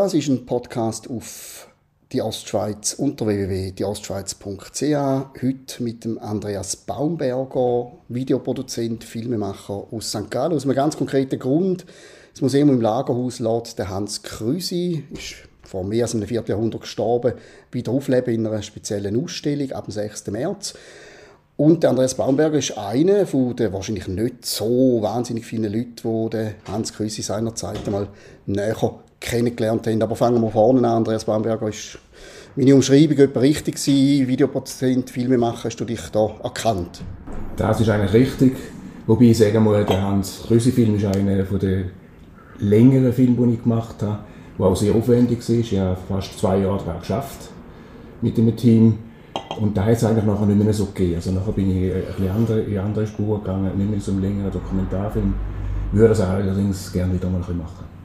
Das ist ein Podcast auf die Ostschweiz unter www.dieostschweiz.ch. Heute mit dem Andreas Baumberger, Videoproduzent, Filmemacher aus St. Gallen. Aus einem ganz konkreten Grund. Das Museum im Lagerhaus lädt der Hans Krüsi, ist vor mehr als einem Vierteljahrhundert gestorben, wieder aufleben in einer speziellen Ausstellung ab dem 6. März. Und der Andreas Baumberger ist einer von den wahrscheinlich nicht so wahnsinnig vielen Leuten, die Hans Krüsi seinerzeit einmal näher kennengelernt haben. Aber fangen wir vorne an. Andreas Baumberger ist meine Umschreibung etwa richtig gewesen? Videoproduzent, Filmemacher, hast du dich da erkannt? Das ist eigentlich richtig. Wobei ich sagen muss, der Hans Krüsi-Film ist einer der längeren Filme, die ich gemacht habe, der auch sehr aufwendig war. Ich habe fast zwei Jahre daran geschafft mit dem Team. Und da hat es eigentlich nachher nicht mehr so gegeben. Also nachher bin ich ein bisschen andere, in andere Spuren gegangen, nicht mehr so einen längeren Dokumentarfilm. Ich würde das allerdings gerne wieder mal machen.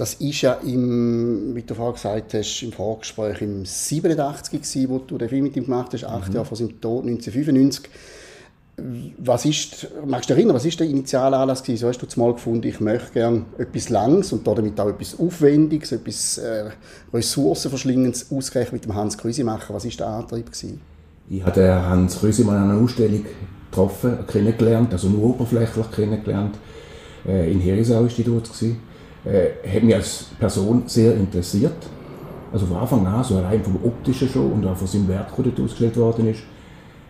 Das ist ja, im, wie du vorhin gesagt hast, im Vorgespräch im 87 gewesen, wo du den Film mit ihm gemacht hast, acht mhm. Jahre vor seinem Tod, 1995. Was ist, magst du dich erinnern, was ist der Initialanlass gewesen? So hast du zumal gefunden, ich möchte gerne etwas Langes und damit auch etwas Aufwendiges, etwas äh, Ressourcenverschlingendes ausgerechnet mit dem Hans Krüsi machen. Was war der Antrieb gewesen? Ich habe Hans Krüsi mal an einer Ausstellung getroffen, kennengelernt, also nur oberflächlich kennengelernt. Äh, in Herisau war die dort. Gewesen äh, hat mich als Person sehr interessiert. Also von Anfang an, so rein vom Optischen schon und auch von seinem Werk, das ausgestellt worden ist.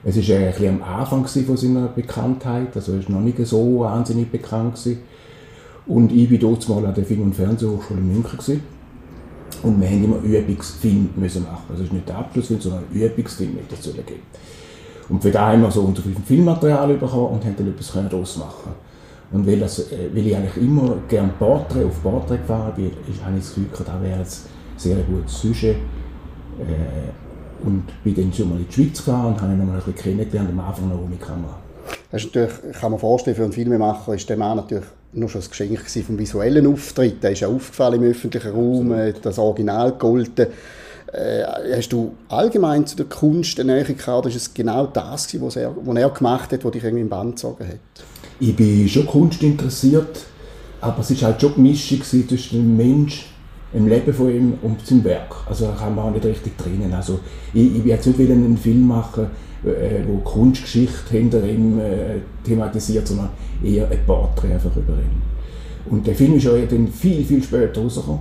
Es war ein bisschen am Anfang von seiner Bekanntheit, also er war noch nicht so wahnsinnig bekannt. Gewesen. Und ich war dort mal an der Film- und Fernsehhochschule in München. Gewesen. Und wir mussten immer Übungsfilm müssen machen. Also es ist nicht der Abschlussfilm, sondern ein Übungsfilm dazu geben. Und für da haben wir so unter Filmmaterial bekommen und haben dann etwas daraus machen und weil, das, äh, weil ich eigentlich immer gerne Porträt auf Porträt gefahren bin, ist, habe ich das Gefühl, da wäre jetzt sehr gutes Sujet. Äh, und bin dann schon mal in die Schweiz gefahren und habe ihn noch mal ein bisschen kennengelernt, am Anfang noch ohne Kamera. Das ist natürlich, kann man vorstellen, für einen Filmemacher ist der Mann natürlich nur schon das Geschenk vom visuellen Auftritt. Der ist ja aufgefallen im öffentlichen Raum, Absolut. das Original gegolten. Äh, hast du allgemein zu der Kunst eine Nähe gehabt, oder ist es genau das, was er, was er gemacht hat, was dich irgendwie im Band gezogen hat? Ich bin schon Kunst interessiert, aber es ist halt schon die Mischung zwischen dem Mensch, dem Leben von ihm und seinem Werk. Also da kann man auch nicht richtig trennen. Also ich, ich will jetzt nicht einen Film machen, äh, wo Kunstgeschichte hinter ihm äh, thematisiert, sondern eher ein Porträt einfach über ihn. Und der Film ist ja dann viel, viel später rausgekommen.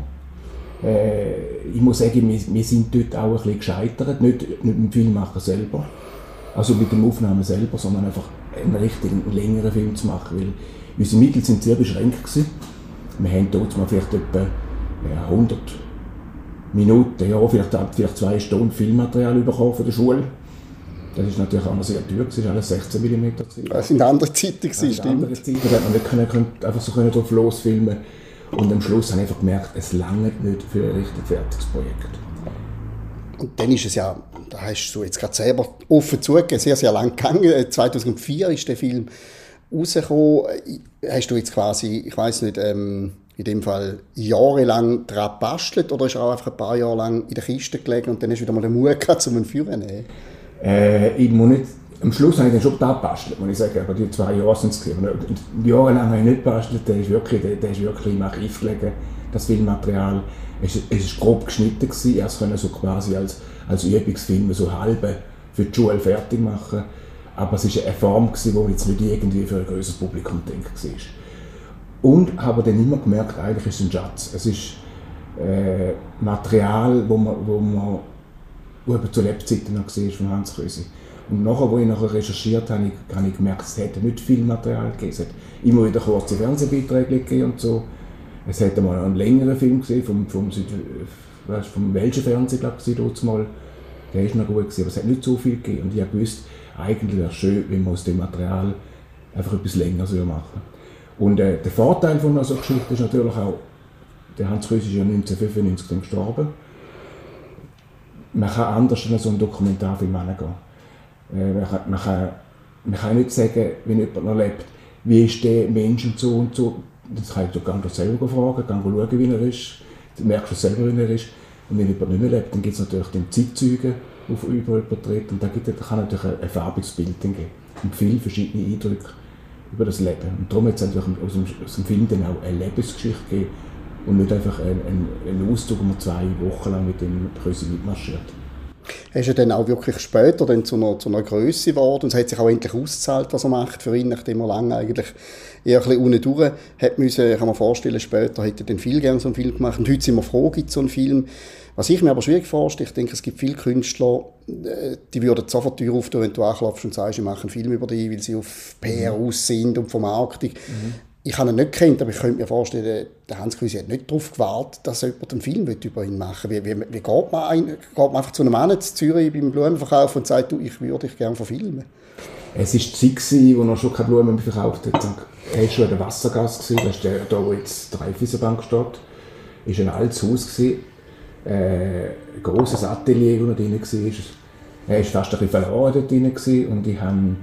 Äh, ich muss sagen, wir, wir, sind dort auch ein bisschen gescheitert, nicht, nicht mit dem Filmmacher selber, also mit dem Aufnahmen selber, sondern einfach einen richtigen längeren Film zu machen, weil unsere Mittel sind sehr beschränkt gewesen. Wir haben dort mal vielleicht etwa ja, 100 Minuten, ja, vielleicht, vielleicht zwei Stunden Filmmaterial bekommen von der Schule. Das ist natürlich auch noch sehr teuer, es war alles 16 mm. Das sind andere Zeiten, gewesen, stimmt. Andere Zeiten, da hat man nicht können, können, einfach so können drauf losfilmen Und am Schluss habe ich einfach gemerkt, es langt nicht für ein richtig fertiges Projekt. Und dann ist es ja da hast du jetzt gerade selber offen zugegeben, sehr, sehr lang gegangen. 2004 äh, ist der Film rausgekommen. Hast du jetzt quasi, ich weiß nicht, ähm, in dem Fall jahrelang daran gebastelt oder ist er auch einfach ein paar Jahre lang in der Kiste gelegen und dann hast du wieder mal den Mut gehabt, um ihn zu führen? Äh, ich muss nicht, am Schluss habe ich dann schon da gebastelt, muss ich sagen, aber die zwei Jahre sind es Jahrelang habe ich nicht gebastelt, der ist wirklich, der, der ist wirklich im Archiv gelegen, das Filmmaterial. Es war grob geschnitten, gewesen, erst können so quasi als als Übungsfilme so halbe für die Schule fertig machen. Aber es war eine Form, die jetzt nicht irgendwie für ein größeres Publikum gedacht war. Und habe dann immer gemerkt, eigentlich ist es ein Schatz. Es ist äh, Material, wo man, wo man wo eben zu Lebzeiten noch war von Hans Krösi. Und nachher, wo ich nachher recherchiert habe, habe ich gemerkt, es hätte nicht viel Material gegeben. Es hat immer wieder kurze Fernsehbeiträge gegeben und so. Es hätte mal einen längeren Film gesehen vom, vom Süd weißt, vom welchen Fernsehen, glaube ich, dort mal, der ist noch gut gewesen, aber es hat nicht so viel gegeben. Und ich habe gewusst, eigentlich wäre es schön, wenn man aus dem Material einfach etwas länger machen. Und äh, der Vorteil von so einer Geschichte ist natürlich auch, der Hans Krüss ist ja 1995 dann gestorben. Man kann anders an so einen Dokumentarfilm herangehen. Äh, man, kann, man, kann, man kann nicht sagen, wenn jemand noch lebt, wie ist der Mensch und so und so. Das kann ich doch gerne selber fragen, gerne schauen, wie er ist. Du merkst du selber, wie er ist. Und wenn jemand nicht mehr lebt, dann gibt es natürlich den Zeitzeugen auf Überporträt und da, gibt, da kann natürlich ein, farbiges Bild geben und viele verschiedene Eindrücke über das Leben. Und darum hat es natürlich aus dem, aus dem Film dann auch eine Lebensgeschichte gegeben, und nicht einfach ein, ein, Auszug, wo man zwei Wochen lang mit dem Krösi mitmarschiert. Er ist ja dann auch wirklich später dann zu einer, zu einer Größe geworden und es hat sich auch endlich ausgezahlt, was er macht für ihn, nachdem er lange eigentlich eher ein bisschen unten durch hat müssen. Kann mir vorstellen, später hätte er dann viel gerne so einen Film gemacht und heute sind wir froh, gibt so einen Film. Was ich mir aber schwierig vorstelle, ich denke, es gibt viele Künstler, äh, die würden sofort die Tür auftun, wenn du anklopfst und sagst, ich mache einen Film über dich, weil sie auf PR aus sind und Vermarktung. Mhm ich habe ihn nicht gekannt, aber ich könnte mir vorstellen, der Hans Krüsi hat nicht darauf gewartet, dass jemand einen Film über ihn machen will. Wie, wie, wie geht, man ein, geht man einfach zu einem Mann in Zürich beim Blumenverkauf und sagt, du, ich würde dich gerne verfilmen? Es war die Zeit, wo er schon keine Blumen verkauft hat. Er war schon in der Wassergasse, das ist der, da wo jetzt die Raiffeisenbank steht. Es war ein altes Haus, äh, ein grosses Atelier, wo er drin war. Er war fast ein bisschen verloren dort drin und ich habe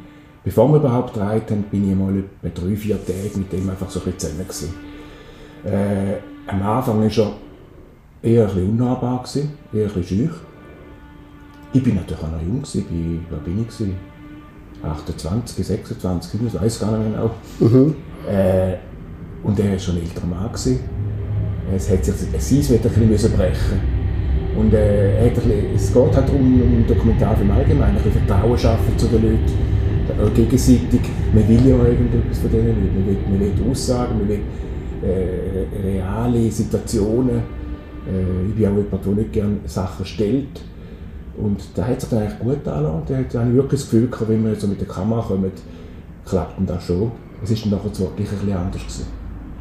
Bevor wir überhaupt haben, bin ich mal etwa drei, vier Tage mit dem einfach so ein bisschen zusammen Äh, am Anfang war er eher ein bisschen unnahbar, gewesen, eher ein bisschen schüch. Ich bin natürlich auch noch jung, gewesen, bin, wo bin ich? Gewesen? 28, 26, ich weiß gar nicht mehr genau. Mhm. Äh, und er war schon ein älterer Mann. Gewesen. Es hat sich ein Eis wieder ein bisschen brechen und äh, er hat ein bisschen, es geht halt darum, um Dokumentarfilm allgemein, ein bisschen Vertrauen schaffen zu den Leuten gegenseitig, man will ja irgendetwas von denen Leuten. Man will, man will Aussagen, man will äh, reale Situationen. Äh, ich bin auch jemand, der nicht gerne Sachen stellt. Und da hat sich dann eigentlich gut angelangt. Da habe ich wirklich das Gefühl wenn wir so mit der Kamera kommen, klappt das schon. Es ist dann nachher zwar gleich ein bisschen anders gewesen.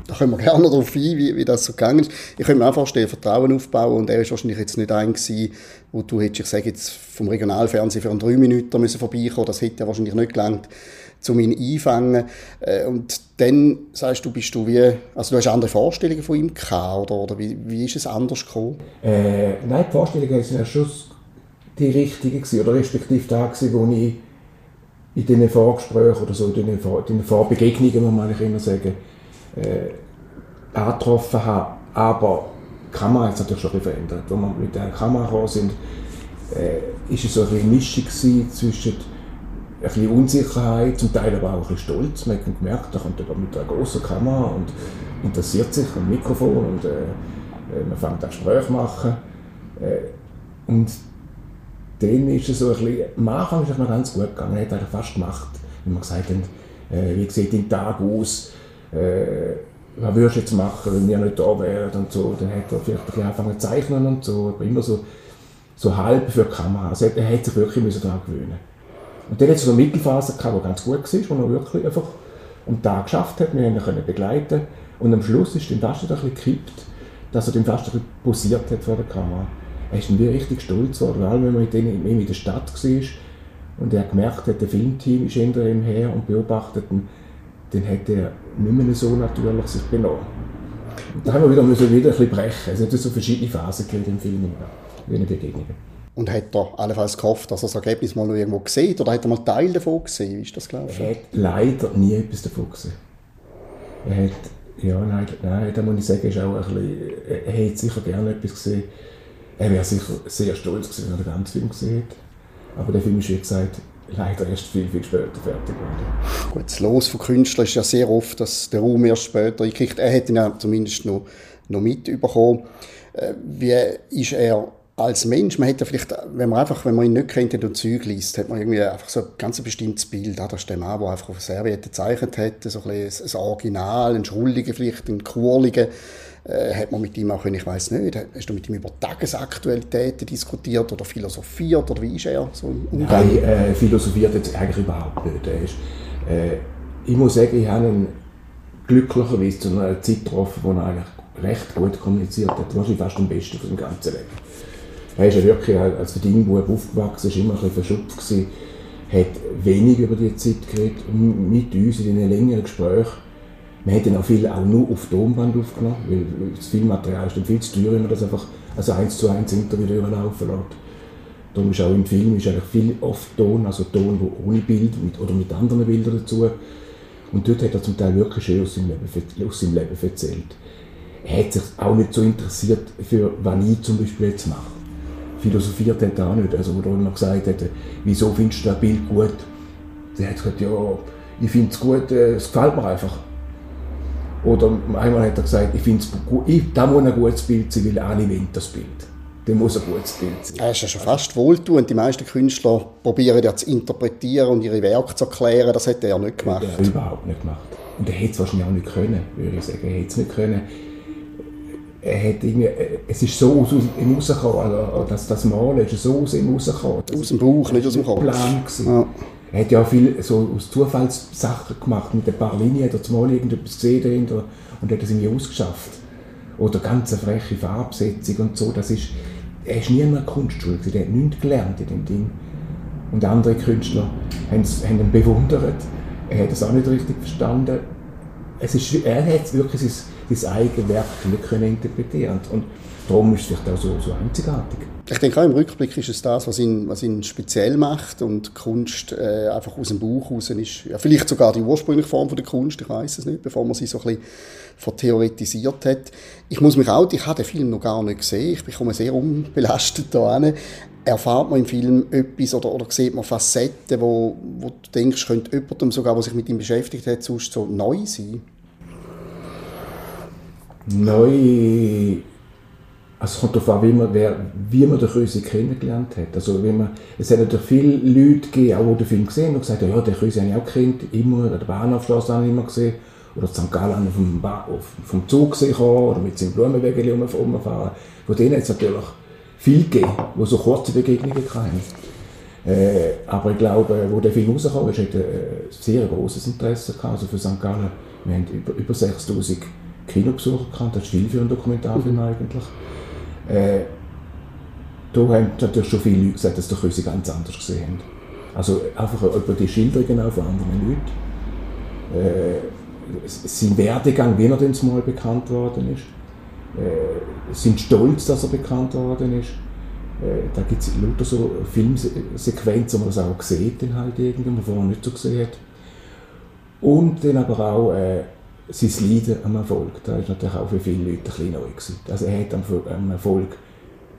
Da können wir gerne darauf ein, wie, wie das so gegangen ist. Ich könnte mir auch vorstellen, Vertrauen aufbauen und er ist wahrscheinlich jetzt nicht ein gewesen, wo du hättest, ich sage jetzt, vom Regionalfernsehen für einen drei Minuten müssen vorbeikommen Das hätte ja wahrscheinlich nicht gelangt, um ihn einfangen. Äh, und dann sagst du, bist du wie, also du hast andere Vorstellungen von ihm gehabt, oder, oder wie, wie ist es anders gekommen? Äh, nein, die Vorstellungen sind ja schon die richtigen gewesen, oder respektive da gewesen, wo ich in diesen Vorgesprächen oder so, in in den Vorbegegnungen, muss man immer sagen, äh, angetroffen habe. Aber die Kamera hat sich natürlich schon ein verändert. Als wir mit der Kamera gekommen sind, äh, es so eine Mischung zwischen ein bisschen Unsicherheit, zum Teil aber auch ein bisschen Stolz. Man hat gemerkt, da kommt jemand mit einer großen Kamera und interessiert sich am Mikrofon und äh, äh man fängt an Gespräche machen. Äh, und dann ist es so ein bisschen, am Anfang ist es noch ganz gut gegangen, er hat eigentlich fast gemacht, wenn man gesagt hat, äh, wie sieht dein Tag aus, äh, was würdest du jetzt machen, wenn wir nicht da wären und so. Dann hat er vielleicht ein angefangen zu zeichnen und so, aber immer so, so halb für die Kamera. Also er hat sich wirklich daran gewöhnen Und dann hat es so eine Mittelphase gehabt, die ganz gut war, wo er wirklich einfach einen Tag geschafft hat, wir ihn können begleiten und am Schluss ist dann fast ein bisschen gekippt, dass er dann fast ein bisschen posiert hat vor der Kamera. Er ist wieder richtig stolz geworden, vor allem wenn man mit ihm in der Stadt war und er gemerkt hat, der Filmteam ist hinter ihm her und beobachtet ihn, dann hat er nicht mehr so natürlich sich benommen. Und da haben wir wieder, müssen wieder ein bisschen brechen. Es hat so verschiedene Phasen gegeben im Film, wie eine Begegnung. Und hat er allenfalls gehofft, dass er das Ergebnis mal noch irgendwo sieht? Oder hat er mal Teil davon gesehen? Wie ist das gelaufen? Er hat leider nie etwas davon gesehen. Er hat, ja, nein, nein da muss ich sagen, ist auch ein bisschen, er hätte sicher gerne etwas gesehen. Er wäre sicher sehr stolz gewesen, wenn er den ganzen Film gesehen hätte. Aber der Film ist, wie gesagt, leider erst viel, viel später fertig geworden. Gut, das Los von Künstlern ist ja sehr oft, dass der Raum erst später kriegt. Er hätte ihn ja zumindest noch, noch mitbekommen. Äh, wie ist er als Mensch? Man hätte vielleicht, wenn man einfach, wenn man ihn nicht kennt und Zeug liest, hat man irgendwie einfach so ein ganz bestimmtes Bild. Ah, das ist der Mann, der einfach auf Serviette gezeichnet hat, so ein, ein Original, ein Schrulliger vielleicht, ein Kurliger äh, hat man mit ihm auch, ich weiß nicht, hast du mit ihm über Tagesaktualitäten diskutiert oder philosophiert oder wie ist er so im Umgang? Nein, äh, philosophiert jetzt eigentlich überhaupt nicht. Ist, äh, ich muss sagen, ich habe ihn glücklicherweise zu einer Zeit getroffen, wo er eigentlich recht gut kommuniziert hat, wahrscheinlich fast am besten von seinem ganzen Leben. Er ist ja wirklich als Verdingbub aufgewachsen, ist immer ein bisschen verschupft gewesen, hat wenig über die Zeit geredet, mit uns in den längeren Gesprächen wir hätten auch viel auch nur auf Tonband aufgenommen, weil das Filmmaterial ist dann viel zu teuer, wenn man das einfach also eins zu eins Interview durchlaufen lässt. Darum ist auch im Film ist eigentlich viel oft Ton, also Ton wo ohne Bild mit, oder mit anderen Bildern dazu. Und dort hat er zum Teil wirklich schön aus seinem Leben, aus seinem Leben erzählt. Er hat sich auch nicht so interessiert für, was ich zum Beispiel jetzt mache. Philosophiert hat er auch nicht. Also, wo er immer gesagt hat, wieso findest du das Bild gut? Der hat gesagt, ja, ich finde es gut, äh, es gefällt mir einfach. Oder einmal hat er gesagt, ich finde da muss ein gutes Bild sein, weil alle wollen das Bild. Da muss ein gutes Bild sein. Das ist ja schon fast wohltuend. Die meisten Künstler probieren ja zu interpretieren und ihre Werke zu erklären. Das hat er ja nicht gemacht. Er hat überhaupt nicht gemacht. Und er hätte es wahrscheinlich auch nicht können, würde ich sagen. Er hätte es nicht können. Er hat irgendwie, es ist so aus ihm rausgekommen, also das, das Malen ist so aus ihm rausgekommen. Aus dem Bauch, nicht aus dem Kopf. Plan ja. Er hat ja auch viel so aus Zufallssachen gemacht, mit ein paar Linien, oder zumal irgendetwas gesehen dahinter und hat das irgendwie ausgeschafft. Oder ganz eine freche Farbsetzung und so, das ist, er war nie in einer Kunstschule, er hat nichts gelernt in dem Ding. Und andere Künstler haben ihn bewundert, er hat es auch nicht richtig verstanden. Es ist, er hat wirklich sein, sein eigenes Werk nicht können interpretieren und darum ist es vielleicht auch so, so einzigartig. Ich denke auch im Rückblick ist es das, was ihn, was ihn speziell macht und Kunst äh, einfach aus dem Buch raus ist. Ja, vielleicht sogar die ursprüngliche Form von der Kunst, ich weiß es nicht, bevor man sie so ein bisschen vertheoretisiert hat. Ich muss mich auch, ich habe den Film noch gar nicht gesehen, ich bekomme sehr unbelastet da hin. Erfahrt man im Film etwas oder, oder sieht man Facetten, wo, wo du denkst, könnte jemandem sogar, der sich mit ihm beschäftigt hat, sonst so neu sein? Neu es kommt darauf an, wie man, wer, wie man den Krösi kennengelernt hat. Also wie man, es hat natürlich viele Leute gegeben, auch die den Film gesehen haben und gesagt ja, den Krösi habe ich auch gekannt, immer, an der Bahnhofstraße habe ich immer gesehen, oder St. Gallen vom, vom Zug gesehen oder mit seinem Blumenwägel rumfahren. Von denen hat es natürlich viel gegeben, die so kurze Begegnungen hatten. Äh, aber ich glaube, wo der Film rauskam, ist, hat er ein sehr großes Interesse gehabt. Also für St. Gallen, wir haben über, über 6000 Kinobesucher gehabt, das ist viel für einen Dokumentarfilm mhm. eigentlich. Äh, da haben natürlich schon viele Leute gesagt, dass sie ganz anders gesehen haben. Also einfach über die Schilderungen auch von anderen Leuten. Äh, sein Werdegang, wie er denn mal bekannt worden ist. Äh, sind stolz, dass er bekannt worden ist. Äh, da gibt es lauter so Filmsequenzen, wo man das auch sieht, den halt irgendwie, man vorher nicht so gesehen hat. Und dann aber auch äh, sein Leiden am Erfolg, das war natürlich auch für viele Leute ein bisschen neu. Gewesen. Also er hat am Erfolg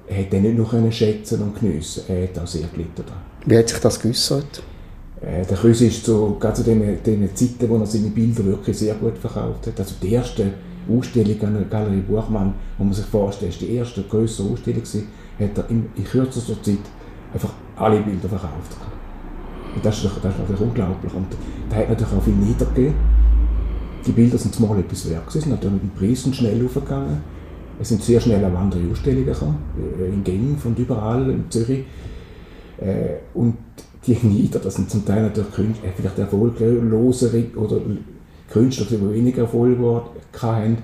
er hat den nicht nur können schätzen und geniessen, er hat auch sehr gelitten daran. Wie hat sich das geäussert? Äh, der Krüsi ist so, gerade zu den, den Zeiten, wo er seine Bilder wirklich sehr gut verkauft hat. Also die erste Ausstellung an der Galerie Buchmann, wo man sich vorstellt, ist die erste größere Ausstellung gewesen, hat er in, in kürzester Zeit einfach alle Bilder verkauft. Und das ist, das ist natürlich unglaublich. Und da hat natürlich auch viel niedergegeben die Bilder sind zumal etwas wert gewesen, natürlich mit den Preisen schnell aufgegangen. Es sind sehr schnell auch andere Ausstellungen gekommen, äh, in Genf und überall, in Zürich. Äh, und die Nieder, das sind zum Teil natürlich Künstler, äh, vielleicht erfolglosere oder Künstler, die weniger Erfolg hatten.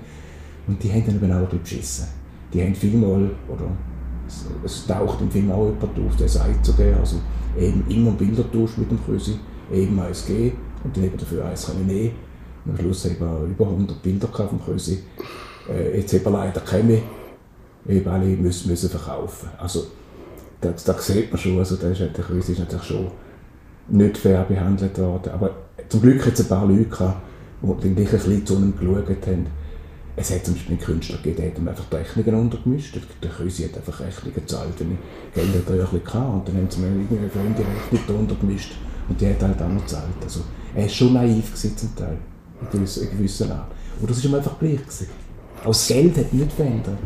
Und die haben dann eben auch beschissen. Die haben vielmal, oder es, taucht im Film auch jemand auf, der sagt sogar, also eben immer Bilder tauscht mit dem Krösi, eben eins geben und dann eben dafür eins können nehmen. Am Schluss haben wir über 100 Bilder vom Krösi. Äh, jetzt haben wir leider keine eben alle müssen, müssen verkaufen. Also, das, das sieht man schon, also der, ist, Krösi ist natürlich schon nicht fair behandelt worden. Aber zum Glück hat es ein paar Leute gehabt, die gleich ein bisschen zu ihm geschaut haben. Es hat zum Beispiel einen Künstler gegeben, der einfach Rechnungen untergemischt. Der Krösi hat einfach Rechnungen gezahlt, wenn Geld hat er ja. Und dann haben sie mir irgendwie eine Rechnung untergemischt und die hat halt auch noch gezahlt. Also, er war schon naiv zum Teil in gewissen Art. Und das war einfach gleich. Gewesen. Auch das Geld hat nicht verändert.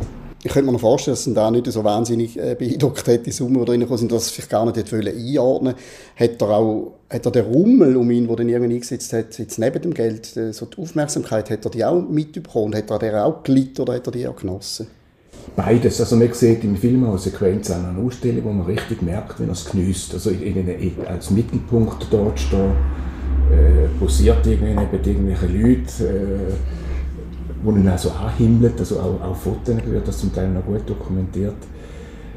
Ich könnte mir noch vorstellen, dass es da nicht so wahnsinnig äh, beeindruckt hat, die Summe, die reingekommen sind, dass sich gar nicht hätte einordnen Hat er auch hat er den Rummel um ihn, der dann irgendwie eingesetzt hat, jetzt neben dem Geld, äh, so die Aufmerksamkeit, hat er die auch mitbekommen? Hat er der auch gelitten oder hat er die auch genossen? Beides. Also man sieht im Film auch eine Sequenz an einer Ausstellung, wo man richtig merkt, wenn er es genießt. Also in, in, in, als Mittelpunkt dort steht äh, posiert irgendwie neben irgendwelchen Leuten, äh, wo ihn auch so anhimmelt, also auch, auch Fotos wird das zum Teil noch gut dokumentiert.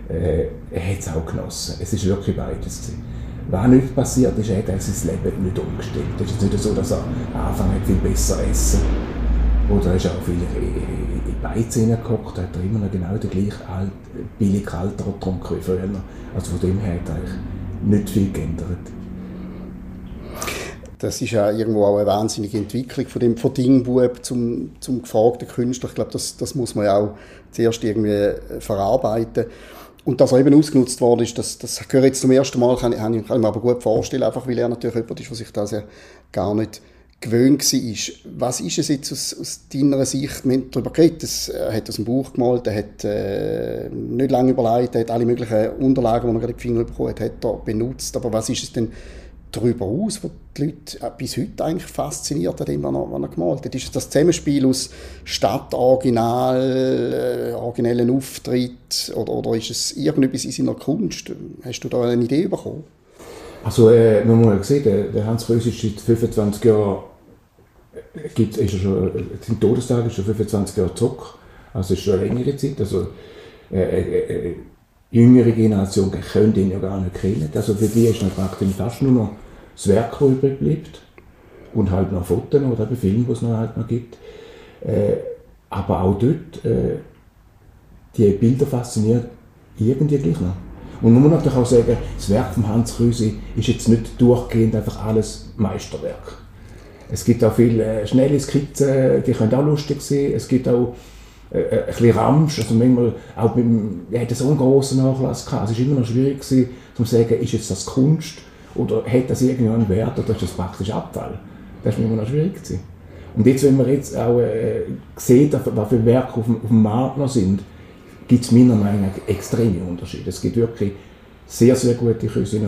Äh, er hat es auch genossen. Es ist wirklich beides. Was nicht passiert ist, er hat sein Leben nicht umgestellt. Es ist nicht so, dass er anfangen hat, viel besser essen. Oder er ist auch viel in die Beiz hineingehockt, hat er immer noch genau den gleichen alt, billig Alter getrunken wie früher. Also von dem her hat er eigentlich nicht viel geändert das ist ja irgendwo auch eine wahnsinnige Entwicklung von dem Verdingbub zum, zum gefragten Künstler. Ich glaube, das, das muss man ja auch zuerst irgendwie äh, verarbeiten. Und dass er eben ausgenutzt worden ist, das, das gehört jetzt zum ersten Mal, kann, kann ich, mir aber gut vorstellen, einfach weil er natürlich jemand ist, der sich das ja gar nicht gewöhnt war. Was ist es jetzt aus, aus deiner Sicht? Wir haben darüber geredet, er hat aus dem Buch gemalt, er hat äh, nicht lange überlegt, er hat alle möglichen Unterlagen, die er gerade in die Finger bekommen hat, hat er benutzt. Aber was ist es denn darüber aus, was die Leute bis heute eigentlich fasziniert an dem, was er, was er gemalt hat? Ist das Zusammenspiel aus Stadtoriginal, äh, originellen Auftritt oder, oder ist es irgendetwas in seiner Kunst? Hast du da eine Idee bekommen? Also, äh, man muss ja sehen, der, der Hans Krös ist seit 25 Jahren, äh, gibt, ist er schon, sein Todestag ist schon 25 Jahre zurück, also ist schon eine längere Zeit, also äh, äh, äh jüngere Generation können ihn ja gar nicht kennen. Also für die ist dann praktisch fast nur noch das Werk, das übrig bleibt. Und halt noch Fotos oder eben Filme, die es noch halt noch gibt. Äh, aber auch dort, äh, die Bilder faszinieren irgendwie gleich noch. Und man muss natürlich auch sagen, das Werk von Hans Krüsi ist jetzt nicht durchgehend einfach alles Meisterwerk. Es gibt auch viele äh, schnelle Skizzen, die können auch lustig sein. Es gibt auch äh, äh, ein bisschen Ramsch, also manchmal auch mit dem, er hatte so einen grossen Nachlass gehabt. Es war immer noch schwierig gewesen, zu sagen, ist jetzt das Kunst oder hat das irgendeinen Wert oder ist das praktisch Abfall? Das war immer noch schwierig gewesen. Und jetzt, wenn man jetzt auch äh, sieht, was für Werke auf dem, auf dem Markt noch sind, gibt es meiner Meinung nach extreme Unterschiede. Es gibt wirklich sehr, sehr gute Küsse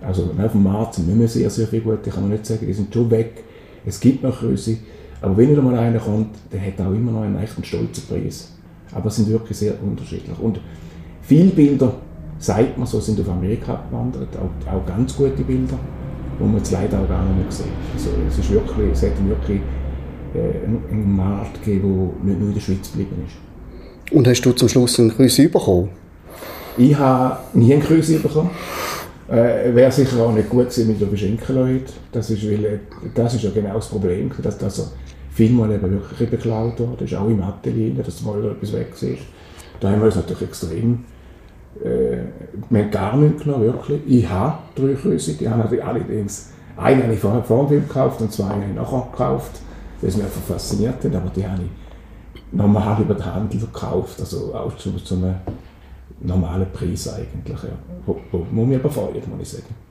Also auf dem Markt sind nicht mehr sehr, sehr viele gute, kann man nicht sagen, die sind schon weg. Es gibt noch Küsse, aber wenn wieder mal einer kommt, der hat auch immer noch einen echten stolzen Preis. Aber es sind wirklich sehr unterschiedlich. Und viele Bilder, sagt man so, sind auf Amerika abgewandert, auch, auch ganz gute Bilder, die man jetzt leider auch gar nicht mehr sieht. Also es, ist wirklich, es hat wirklich äh, einen, Markt gegeben, der nicht nur in der Schweiz geblieben ist. Und hast du zum Schluss einen Grüß bekommen? Ich habe nie einen Grüß bekommen. Äh, Wäre sicher auch nicht gut gewesen mit der Beschenkenleute. Das ist, weil, das ist ja genau das Problem, dass, dass er vielmal eben wirklich beklaut worden ist, auch im Atelier, dass mal etwas weg ist. Da haben wir uns natürlich extrem äh, wir haben gar nichts genommen, wirklich. Ich habe drei Krüsse, die haben wir allerdings, eine habe ich vorher vor dem gekauft und zwei habe ich nachher gekauft, weil sie mich einfach fasziniert haben, aber die habe ich normal über den Handel gekauft, also auch zu, zu einem normalen Preis eigentlich, ja. wo, wo, wo mich aber freut, muss ich sagen.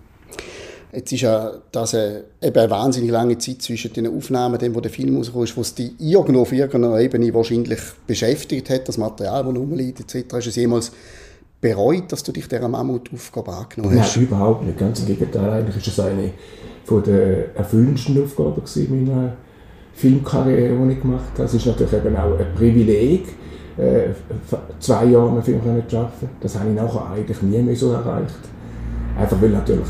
Jetzt ist ja das eine, eben eine wahnsinnig lange Zeit zwischen den Aufnahmen, dem, wo der Film rausgekommen ist, wo es dich irgendwo auf irgendeiner Ebene wahrscheinlich beschäftigt hat, das Material, das rumliegt, etc. Hast du es jemals bereut, dass du dich dieser Mammutaufgabe angenommen hast? Nein, überhaupt nicht. Ganz im Gegenteil. Eigentlich ist es eine von der erfüllendsten Aufgaben in meiner Filmkarriere, die ich gemacht habe. Es ist natürlich eben auch ein Privileg, äh, zwei Jahre einen Film zu arbeiten. Das habe ich nachher eigentlich nie mehr so erreicht. Einfach weil natürlich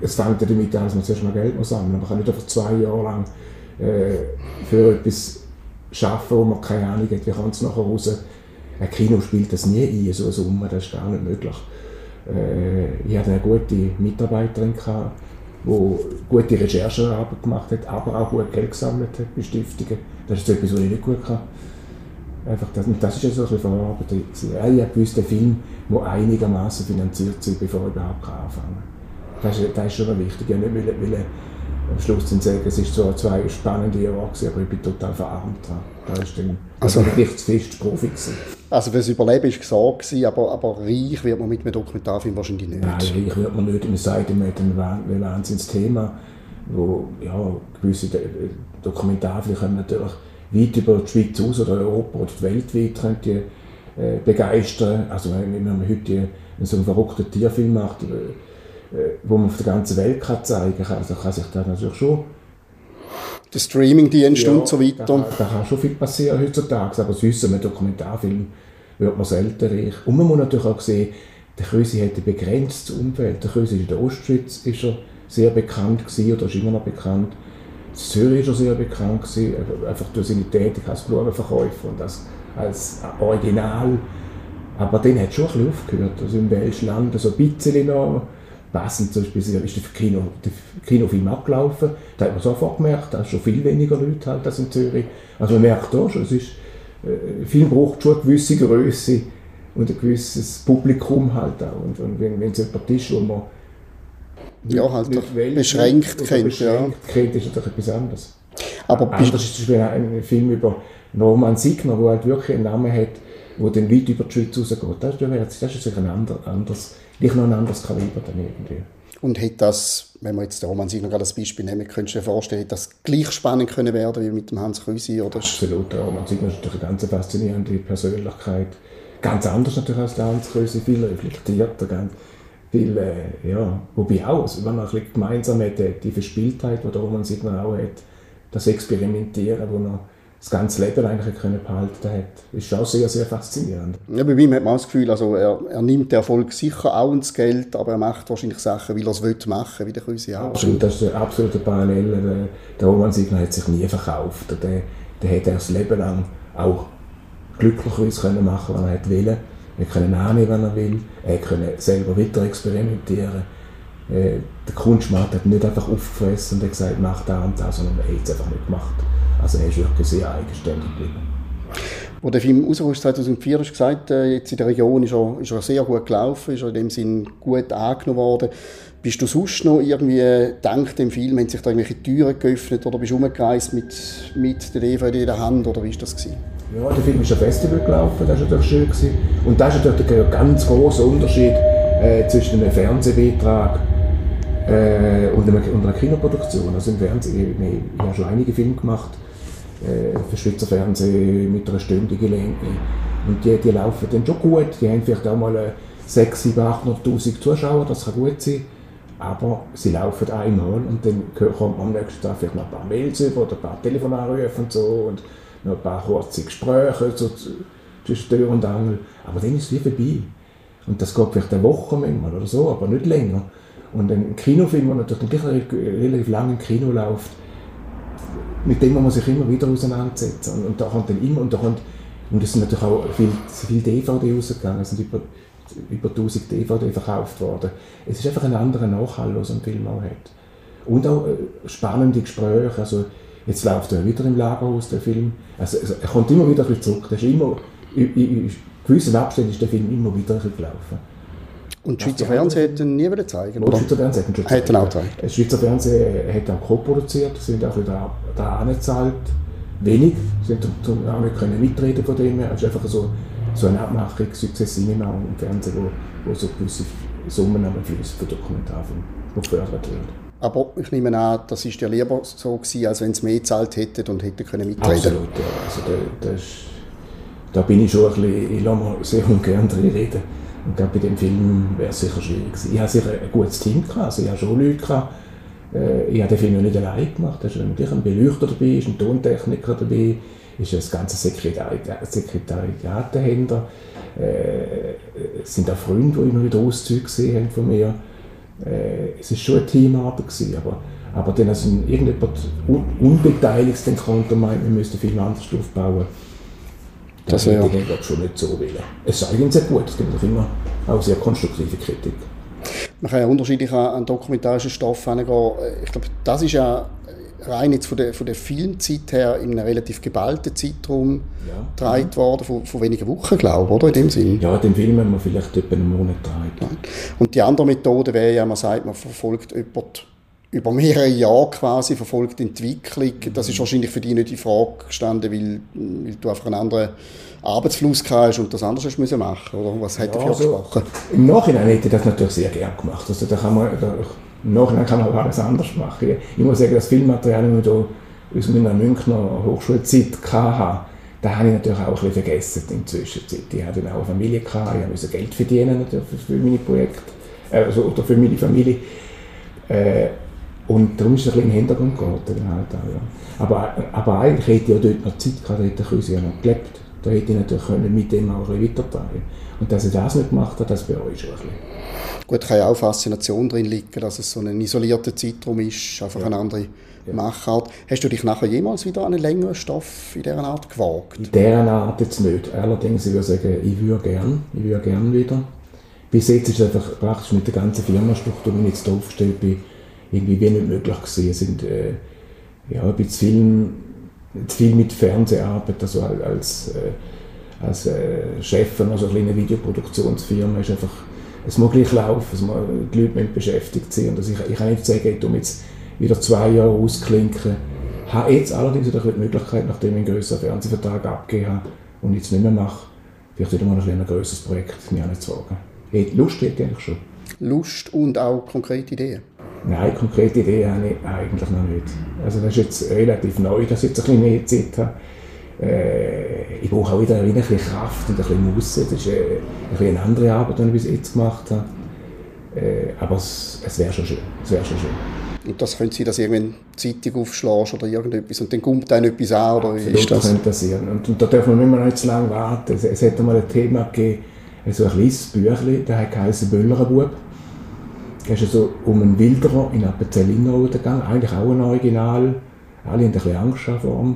es fängt ja damit an, dass man zuerst mal Geld muss sammeln. Man kann nicht einfach zwei Jahre lang äh, für etwas arbeiten, wo man keine Ahnung hat, wie kommt es nachher raus. Ein Kino spielt das nie ein, so eine Summe, das ist gar nicht möglich. Äh, ich hatte eine gute Mitarbeiterin, gehabt, die gute Recherchearbeit gemacht hat, aber auch gut Geld gesammelt hat bei Stiftungen. Das ist etwas, was ich nicht gut kann. Einfach das, und das ist ja so ein bisschen verarbeitet. Ja, ich gewusst, der Film muss einigermaßen finanziert sein, bevor ich überhaupt anfangen kann. Das ist, das ist schon wichtig. Ja, nicht weil, weil am Schluss dann sagen, es ist so zwei spannende Jahre gewesen, aber ich bin total verarmt dran. Da ist dann also, nicht zu fest Profi gewesen. Also fürs Überleben war gesagt, aber, aber reich wird man mit einem Dokumentarfilm wahrscheinlich nicht. Nein, reich wird man nicht. Man sagt, man hat ein Wahnsinnsthema, wo ja, gewisse Dokumentarfilme können natürlich weit über die Schweiz aus oder Europa oder weltweit können die, äh, begeistern. Also wenn man heute so einen verrückten Tierfilm macht, äh, äh, wo man auf der ganzen Welt kann zeigen kann. Also kann sich da natürlich schon... Der Streamingdienst ja, und so weiter. Da, da, kann schon viel passieren heutzutage, aber sonst mit Dokumentarfilm wird man selten reich. Und man muss natürlich auch sehen, der Krösi hat ein begrenztes Umfeld. Der Krösi in der Ostschweiz ist er sehr bekannt gewesen, oder ist immer noch bekannt. In Zürich ist er sehr bekannt gewesen, einfach durch seine Tätigkeit als Blumenverkäufer und als, als Original. Aber den hat schon ein bisschen aufgehört. Also im Welschland, also ein bisschen noch Basel zum Beispiel ist der, Kino, der Kinofilm abgelaufen. Da hat man sofort gemerkt, da sind schon viel weniger Leute halt als in Zürich. Also man merkt auch schon, es ist, äh, Film braucht schon eine gewisse Größe und ein gewisses Publikum halt auch. Und, und wenn, wenn es jemand ist, wo man ja, halt nicht beschränkt kennt, beschränkt ja. kennt, ist natürlich etwas anderes. Aber Anders ist zum Beispiel ein Film über Norman Signer, der halt wirklich einen Namen hat, der dann weit über die Schweiz rausgeht. Das ist, das ist ein anderes, nicht noch ein anderes Kaliber dann irgendwie. Und hätte das, wenn wir jetzt den Roman Signer als Beispiel nehmen, könntest du dir vorstellen, hätte das gleich spannend können werden wie mit dem Hans Krüsi? Oder? Absolut, der Roman Signer ist natürlich eine ganz faszinierende Persönlichkeit. Ganz anders natürlich als der Hans Krüsi, viel reflektierter, ganz viel, äh, ja, wobei auch, also wenn man ein bisschen gemeinsam hat, die Verspieltheit, die der Roman Signer auch hat, das Experimentieren, wo er das ganze Leben eigentlich können behalten hat, ist auch sehr, sehr faszinierend. Ja, bei ihm hat man das Gefühl, also er, er nimmt den Erfolg sicher auch ins Geld, aber er macht wahrscheinlich Sachen, weil er es will machen, wie der Krüsi auch. Absolut, das ist eine absolute Parallele. Der, der Roman Signer hat sich nie verkauft. Der, der hat das Leben lang auch glücklicherweise können machen, was er will. Er konnte annehmen, was er will. Er konnte selber weiter experimentieren. Äh, der Kunstmarkt hat nicht einfach aufgefressen und gesagt, mach da und das, sondern er hat es einfach nicht gemacht. Also er ist wirklich sehr eigenständig geblieben. Wo der Film rauskam 2004, hast du gesagt, äh, jetzt in der Region ist er, ist er sehr gut gelaufen, ist er in dem Sinn gut angenommen worden. Bist du sonst noch irgendwie, dank dem Film, haben sich da irgendwelche Türen geöffnet oder bist du umgereist mit, mit der DVD in der Hand oder wie war das? Gewesen? Ja, der Film ist ein Festival gelaufen, das war natürlich schön. Gewesen. Und das ist natürlich der ganz große Unterschied äh, zwischen einem Fernsehbeitrag äh, und, einer, und einer Kinoproduktion. Also im Fernsehen, ich, ich habe schon einige Filme gemacht, für Schweizer Fernsehen mit einer stündigen Länge. Und die, die laufen dann schon gut. Die haben vielleicht auch mal 6, 7, 800'000 Zuschauer, das kann gut sein. Aber sie laufen einmal und dann kommt am nächsten Tag vielleicht noch ein paar Mails über oder ein paar Telefonanrufe und so und noch ein paar kurze Gespräche so zwischen Tür und Angel. Aber dann ist es wie vorbei. Und das geht vielleicht eine Woche manchmal oder so, aber nicht länger. Und ein Kinofilm, der natürlich relativ lange im Kino läuft, mit dem muss man sich immer wieder auseinandersetzen. Und, und da kommt dann immer, und da kommt, und es sind natürlich auch viele viel DVD rausgegangen, es sind über, über 1000 DVD verkauft worden. Es ist einfach ein anderer Nachhall, was ein Film auch hat. Und auch äh, spannende Gespräche, also jetzt läuft er wieder im Lagerhaus, der Film. Also, also er kommt immer wieder zurück. Das ist immer, in, in gewissen Abständen ist der Film immer wieder gelaufen. Und Schweizer Fernsehen hätte ihn nie wieder zeigen, oder? Schweizer Fernsehen hätte ihn hätte auch gezeigt. Das Schweizer Fernsehen hat auch co-produziert, sind auch wieder da angezahlt. Wenig, sind auch nicht können mitreden von dem her. Es ist einfach so, so eine Abmachung, Success Cinema im Fernsehen, wo, wo so gewisse Summen Fluss für Dokumentarfilme gefördert werden. Aber ich nehme an, das war ja lieber so gewesen, als wenn sie mehr gezahlt hätten und hätten können mitreden. Absolut, ja. Also da, das, da bin ich schon ein bisschen, ich lasse mir sehr ungern drin reden und glaube, bei dem Film wäre es sicher schwierig gewesen. Ich hatte sicher ein gutes Team, gehabt, also ich hatte schon Leute, gehabt. Äh, ich habe den Film nicht allein gemacht, da ist natürlich ein Beleuchter dabei, ist ein Tontechniker dabei, ist das ganze Sekretariat, Sekretariat dahinter. Äh, es sind auch Freunde, die immer wieder Auszüge gesehen haben von mir. Äh, es war schon eine Teamarbeit, gewesen, aber, aber dann, als irgendjemand un Unbeteiligtes kommt und meint, wir müssten Film anders aufbauen, das hätte ich glaube schon nicht so wollen. Es sei denn, sehr gut, es gibt immer auch sehr konstruktive Kritik. Man kann ja unterschiedlich an dokumentarischen Stoff herangehen. Ich glaube, das ist ja rein jetzt von der, von der Filmzeit her in einem relativ geballten Zeitraum ja. gedreht worden, von, von wenigen Wochen, glaube ich, oder? In dem Sinn. Ja, den Film haben wir vielleicht etwa einen Monat gedreht. Und die andere Methode wäre ja, man sagt, man verfolgt jemanden über mehrere Jahre quasi verfolgt die Entwicklung. Das ist wahrscheinlich für dich nicht in Frage gestanden, weil, weil du einfach einen anderen Arbeitsfluss hast und das anders hast müssen machen oder was hat ja, dafür also, gesprochen? Im Nachhinein hätte ich das natürlich sehr gerne gemacht. Also da kann man, da, Im Nachhinein kann man auch alles anders machen. Ich muss sagen, das Filmmaterial, das ich da aus meiner Münchner Hochschulzeit hatte, da habe ich natürlich auch ein bisschen vergessen in der Zwischenzeit. Ich hatte dann auch eine Familie, gehabt, ich musste Geld verdienen für meine Projekte, also, oder für meine Familie. Äh, und darum ist es ein bisschen im Hintergrund geraten. Halt auch, ja. aber, aber eigentlich hätte ich ja dort noch Zeit gehabt, hätte ich ja noch gelebt. Da hätte ich natürlich können mit dem auch ein bisschen weitertragen Und dass ich das nicht gemacht habe, das bereue ich schon ein bisschen. Gut, kann ja auch Faszination drin liegen, dass es so ein isolierter Zeitraum ist, einfach ja. eine andere ja. Machart. Hast du dich nachher jemals wieder an einen längeren Stoff in dieser Art gewagt? In dieser Art jetzt nicht. Allerdings, ich würde sagen, ich würde gerne, ich würde gerne wieder. Bis jetzt ist es einfach praktisch mit der ganzen Firmenstruktur, wenn ich jetzt aufgestellt bin, irgendwie wie nicht möglich gewesen. sind äh, ja, ein bisschen viel mit Fernseharbeit, also als, äh, als äh, Chef von einer kleinen Videoproduktionsfirma ist einfach, es muss gleich laufen, es muss, die Leute müssen beschäftigt sein. Und also ich, ich kann nicht sagen, ich jetzt wieder zwei Jahre ausklinken. Ich habe jetzt allerdings die Möglichkeit, nachdem ich einen größeren Fernsehvertrag abgegeben habe und jetzt nicht mehr mache, vielleicht wieder mal ein, ein größeres Projekt mir anzuwagen. Lust hätte ich eigentlich schon. Lust und auch konkrete Ideen? Nein, konkrete Ideen habe ich eigentlich noch nicht. Also das ist jetzt relativ neu, dass ich jetzt ein bisschen mehr Zeit habe. Äh, ich brauche auch wieder ein bisschen Kraft und ein bisschen Musse. Das ist äh, ein bisschen eine andere Arbeit, die ich bis jetzt gemacht habe. Äh, aber es, es wäre schon schön. Es wäre schon schön. Und das könnte sein, dass irgendwann Zeitung aufschlägst oder irgendetwas und dann kommt dann etwas an, oder wie ist das? könnte passieren. Und, und da darf man immer nicht zu lange warten. Es, es hat einmal ein Thema gegeben, so ein kleines Büchlein, das heisst Böllerenbub. Da ist also um einen Wilderer in Appenzell gegangen, eigentlich auch ein Original. Alle haben ein bisschen Angst vor.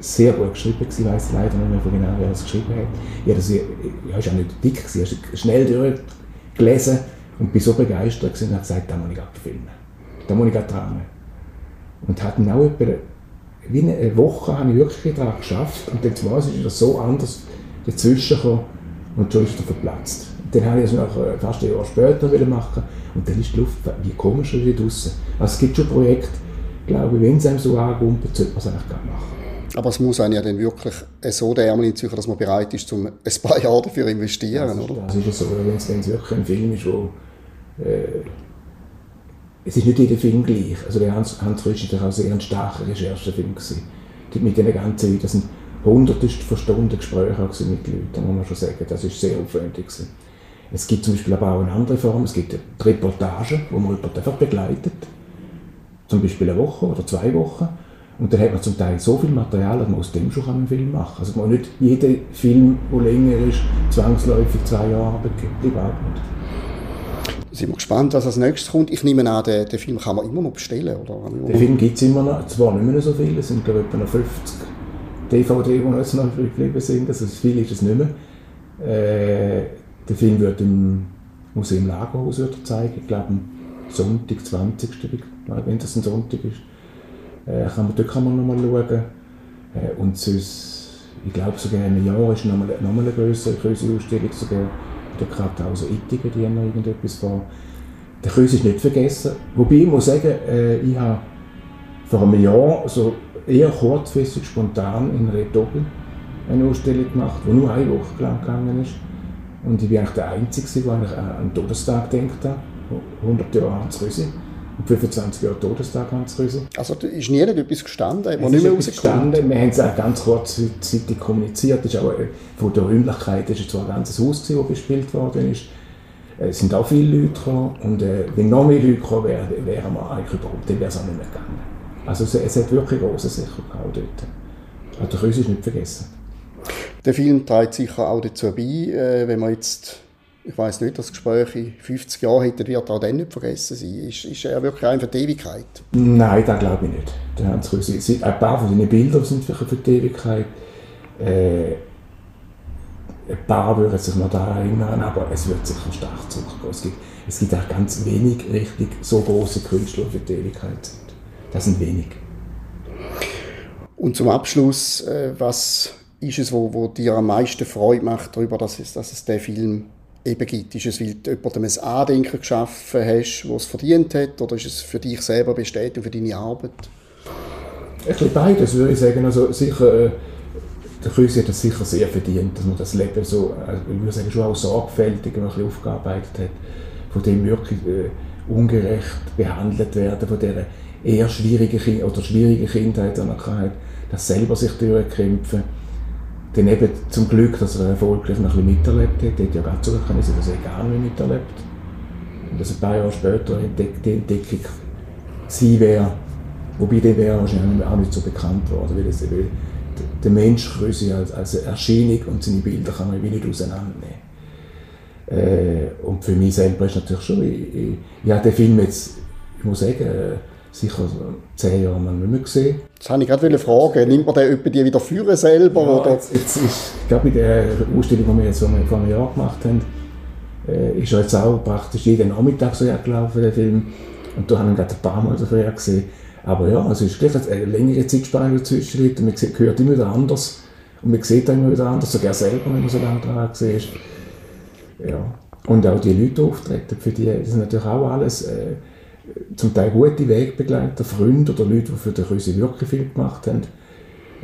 Sehr gut geschrieben, ich weiß leider nicht mehr genau, wer es geschrieben hat. Ja, das ja, ist auch nicht dick, ich habe schnell durchgelesen und bin so begeistert und habe gesagt, da muss ich gerade filmen. Da muss ich dran. Und hatten auch etwa, wie eine Woche habe ich wirklich daran geschafft und dann war es ist so anders dazwischen gekommen und schon ist er verplatzt. Dann habe ich es noch äh, fast ein Jahr später machen und dann ist die Luft wie komischer wie draußen. Also es gibt schon Projekte, glaube ich, wenn es einem so angumpelt, sollte man es eigentlich gar machen. Aber es muss einem ja dann wirklich so Ärmel ziehen, dass man bereit ist, um ein paar Jahre dafür zu investieren, das ist, oder? Das ist so, wenn es, wirklich ein Film ist, wo äh, es ist nicht jeder Film gleich. Also der Hans, Hans Rüsch war auch sehr ein starker Recherchefilm gewesen. Mit den ganzen, das sind hunderte von Stunden Gespräche mit Leuten, muss man schon sagen. Das ist sehr aufwendig gewesen. Es gibt zum Beispiel aber auch eine andere Form. Es gibt die Reportage, wo man jemanden einfach begleitet. Zum Beispiel eine Woche oder zwei Wochen. Und dann hat man zum Teil so viel Material, dass man aus dem schon einen Film machen kann. Also man nicht jeder Film, der länger ist, zwangsläufig zwei Jahre gibt. Überhaupt nicht. Sind wir gespannt, was als nächstes kommt. Ich nehme an, den, den Film kann man immer noch bestellen, oder? Den Film gibt es immer noch, zwar nicht mehr so viele, es sind glaube ich etwa noch 50 DVD, die jetzt noch geblieben sind, also viel ist es nicht mehr. Äh, der Film wird im Museum Lagerhaus wird zeigen, ich glaube am Sonntag, 20. wenn das ein Sonntag ist. Äh, kann man, dort kann man nochmal schauen. Äh, und sonst, ich glaube sogar in einem Jahr ist nochmal noch eine größere, größere Ausstellung sogar. Der Karthauser Ittigen, die haben noch irgendetwas vor. Der Kreuz ist nicht vergessen. Wobei ich muss sagen, äh, ich habe vor einem Jahr so eher kurzfristig, spontan in Red Doppel eine Ausstellung gemacht, die nur eine Woche lang gegangen ist. Und ich war eigentlich der Einzige, der eigentlich an den Todestag gedacht hat. 100 Jahre Hans Rüsi. Und 25 Jahre Todestag Hans Rüsi. Also da ist nie etwas gestanden, hat nicht mehr gestanden. Wir haben es auch ganz kurzzeitig kommuniziert. ist auch, äh, von der Räumlichkeit ist zwar ein ganzes Haus, das bespielt worden ist. Es sind auch viele Leute gekommen. Und äh, wenn noch mehr Leute gekommen wären, wären wir eigentlich überhaupt, dann wäre es auch nicht mehr gegangen. Also es, es hat wirklich große Sicherheit dort. Also der Rüsi ist nicht vergessen. Der Film trägt sicher auch dazu bei, äh, wenn man jetzt, ich weiß nicht, das Gespräch in 50 Jahren hätte, wird auch dann nicht vergessen sein. Ist, ist er wirklich einfach die Ewigkeit? Nein, das glaube ich nicht. Der Hans Rüsi, ein paar von seinen Bildern sind für die Ewigkeit. Äh, ein paar würden sich noch daran erinnern, aber es wird sicher stark zurückgehen. Es gibt, es gibt auch ganz wenig richtig so große Künstler für die Ewigkeit sind. Das sind wenig. Und zum Abschluss, äh, was ist es, wo, wo dir am meisten Freude macht darüber, dass es, dass es den Film eben gibt? Ist es, weil du jemandem ein Andenken geschaffen hast, das es verdient hat, oder ist es für dich selber Bestätigung für deine Arbeit? Ich bisschen beides, würde ich sagen. Also sicher, äh, der Krüsi hat das sicher sehr verdient, dass man das Leben so, also ich würde sagen, schon auch sorgfältig ein bisschen aufgearbeitet hat, von dem wirklich äh, ungerecht behandelt werden, von dieser eher schwierigen kind oder schwierige Kindheit, die er hatte, selber sich durchkämpfen dann eben zum Glück, dass er erfolgreich noch ein bisschen miterlebt hat. Er hat ja ganz zurückgekommen, dass er gar nicht miterlebt. Und dass ein paar Jahre später die Entdeckung sie wäre, wobei der wäre wahrscheinlich auch nicht so bekannt worden, weil, es, weil der Mensch quasi als, als Erscheinung und seine Bilder kann man nicht auseinandernehmen. Äh, und für mich selber ist natürlich schon, ich, ich, ich habe den Film jetzt, ich muss sagen, äh, sicher zehn Jahre lang nicht mehr gesehen. Das wollte ich gerade fragen. Nimmt man den die wieder führen selber? Ja, oder? Jetzt, jetzt ist, ich glaube, bei der Ausstellung, die wir jetzt vor einem Jahr gemacht haben, äh, ist jetzt auch praktisch jeden Nachmittag so gelaufen, der Film. Und da haben wir gerade ein paar Mal dafür gesehen. Aber ja, es ist gleich eine längere Zeitspanne dazwischen und man hört immer wieder anders. Und man sieht auch immer wieder anders, sogar selber, wenn man so lange dran ist. Ja. Und auch die Leute, die auftreten, für die das sind natürlich auch alles äh, zum Teil gute Wegbegleiter, Freunde oder Leute, die für den Krüsi wirklich viel gemacht haben.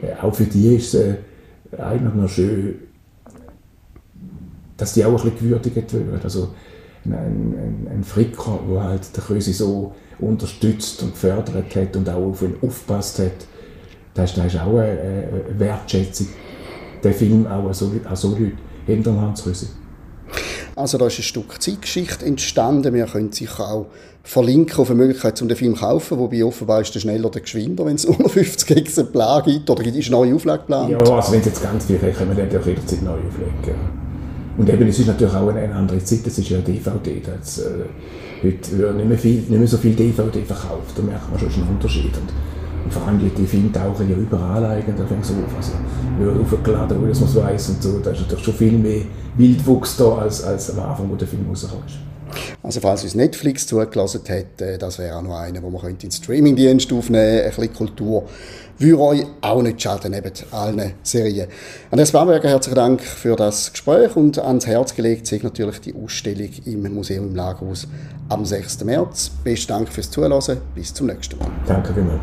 Äh, auch für die ist es äh, eigentlich noch schön, dass die auch ein gewürdigt werden. Also, ein, ein, ein Fricker, der halt den Krösi so unterstützt und gefördert hat und auch auf ihn aufgepasst hat. Das ist, das ist auch eine, Wertschätzung. Der Film auch an so, an so Leute hinter Hans Krösi. Also da ist ein Stück Zeitgeschichte entstanden. Wir können sicher auch verlinken auf eine Möglichkeit, um den Film zu kaufen, wobei offenbar ist der schneller der geschwinder, wenn es nur 50 Exemplare gibt oder ist eine neue Auflage geplant? Ja, also wenn es jetzt ganz viel können wir dann auch jederzeit neu auflegen. Und eben, es ist natürlich auch eine, andere Zeit, es ist ja DVD. Das, äh, heute wird nicht mehr, viel, nicht mehr so viel DVD verkauft, da merkt man schon einen Unterschied. Und, und vor allem die, die Filme tauchen ja überall eigentlich so auf. Also, aufgeladen, ohne dass man es weiss und so. Da ist natürlich schon viel mehr Wildwuchs da, als, als am Anfang, wo der Film rauskommt. Also falls uns Netflix zugelassen hat, äh, das wäre auch noch einer, wo man in den Streamingdienst aufnehmen könnte. Ein bisschen Kultur würde euch auch nicht schaden, neben allen Serien. Andreas Bamberger, herzlichen Dank für das Gespräch und ans Herz gelegt sich natürlich die Ausstellung im Museum im Lagerhaus am 6. März. Besten Dank fürs Zuhören. Bis zum nächsten Mal. Danke vielmals.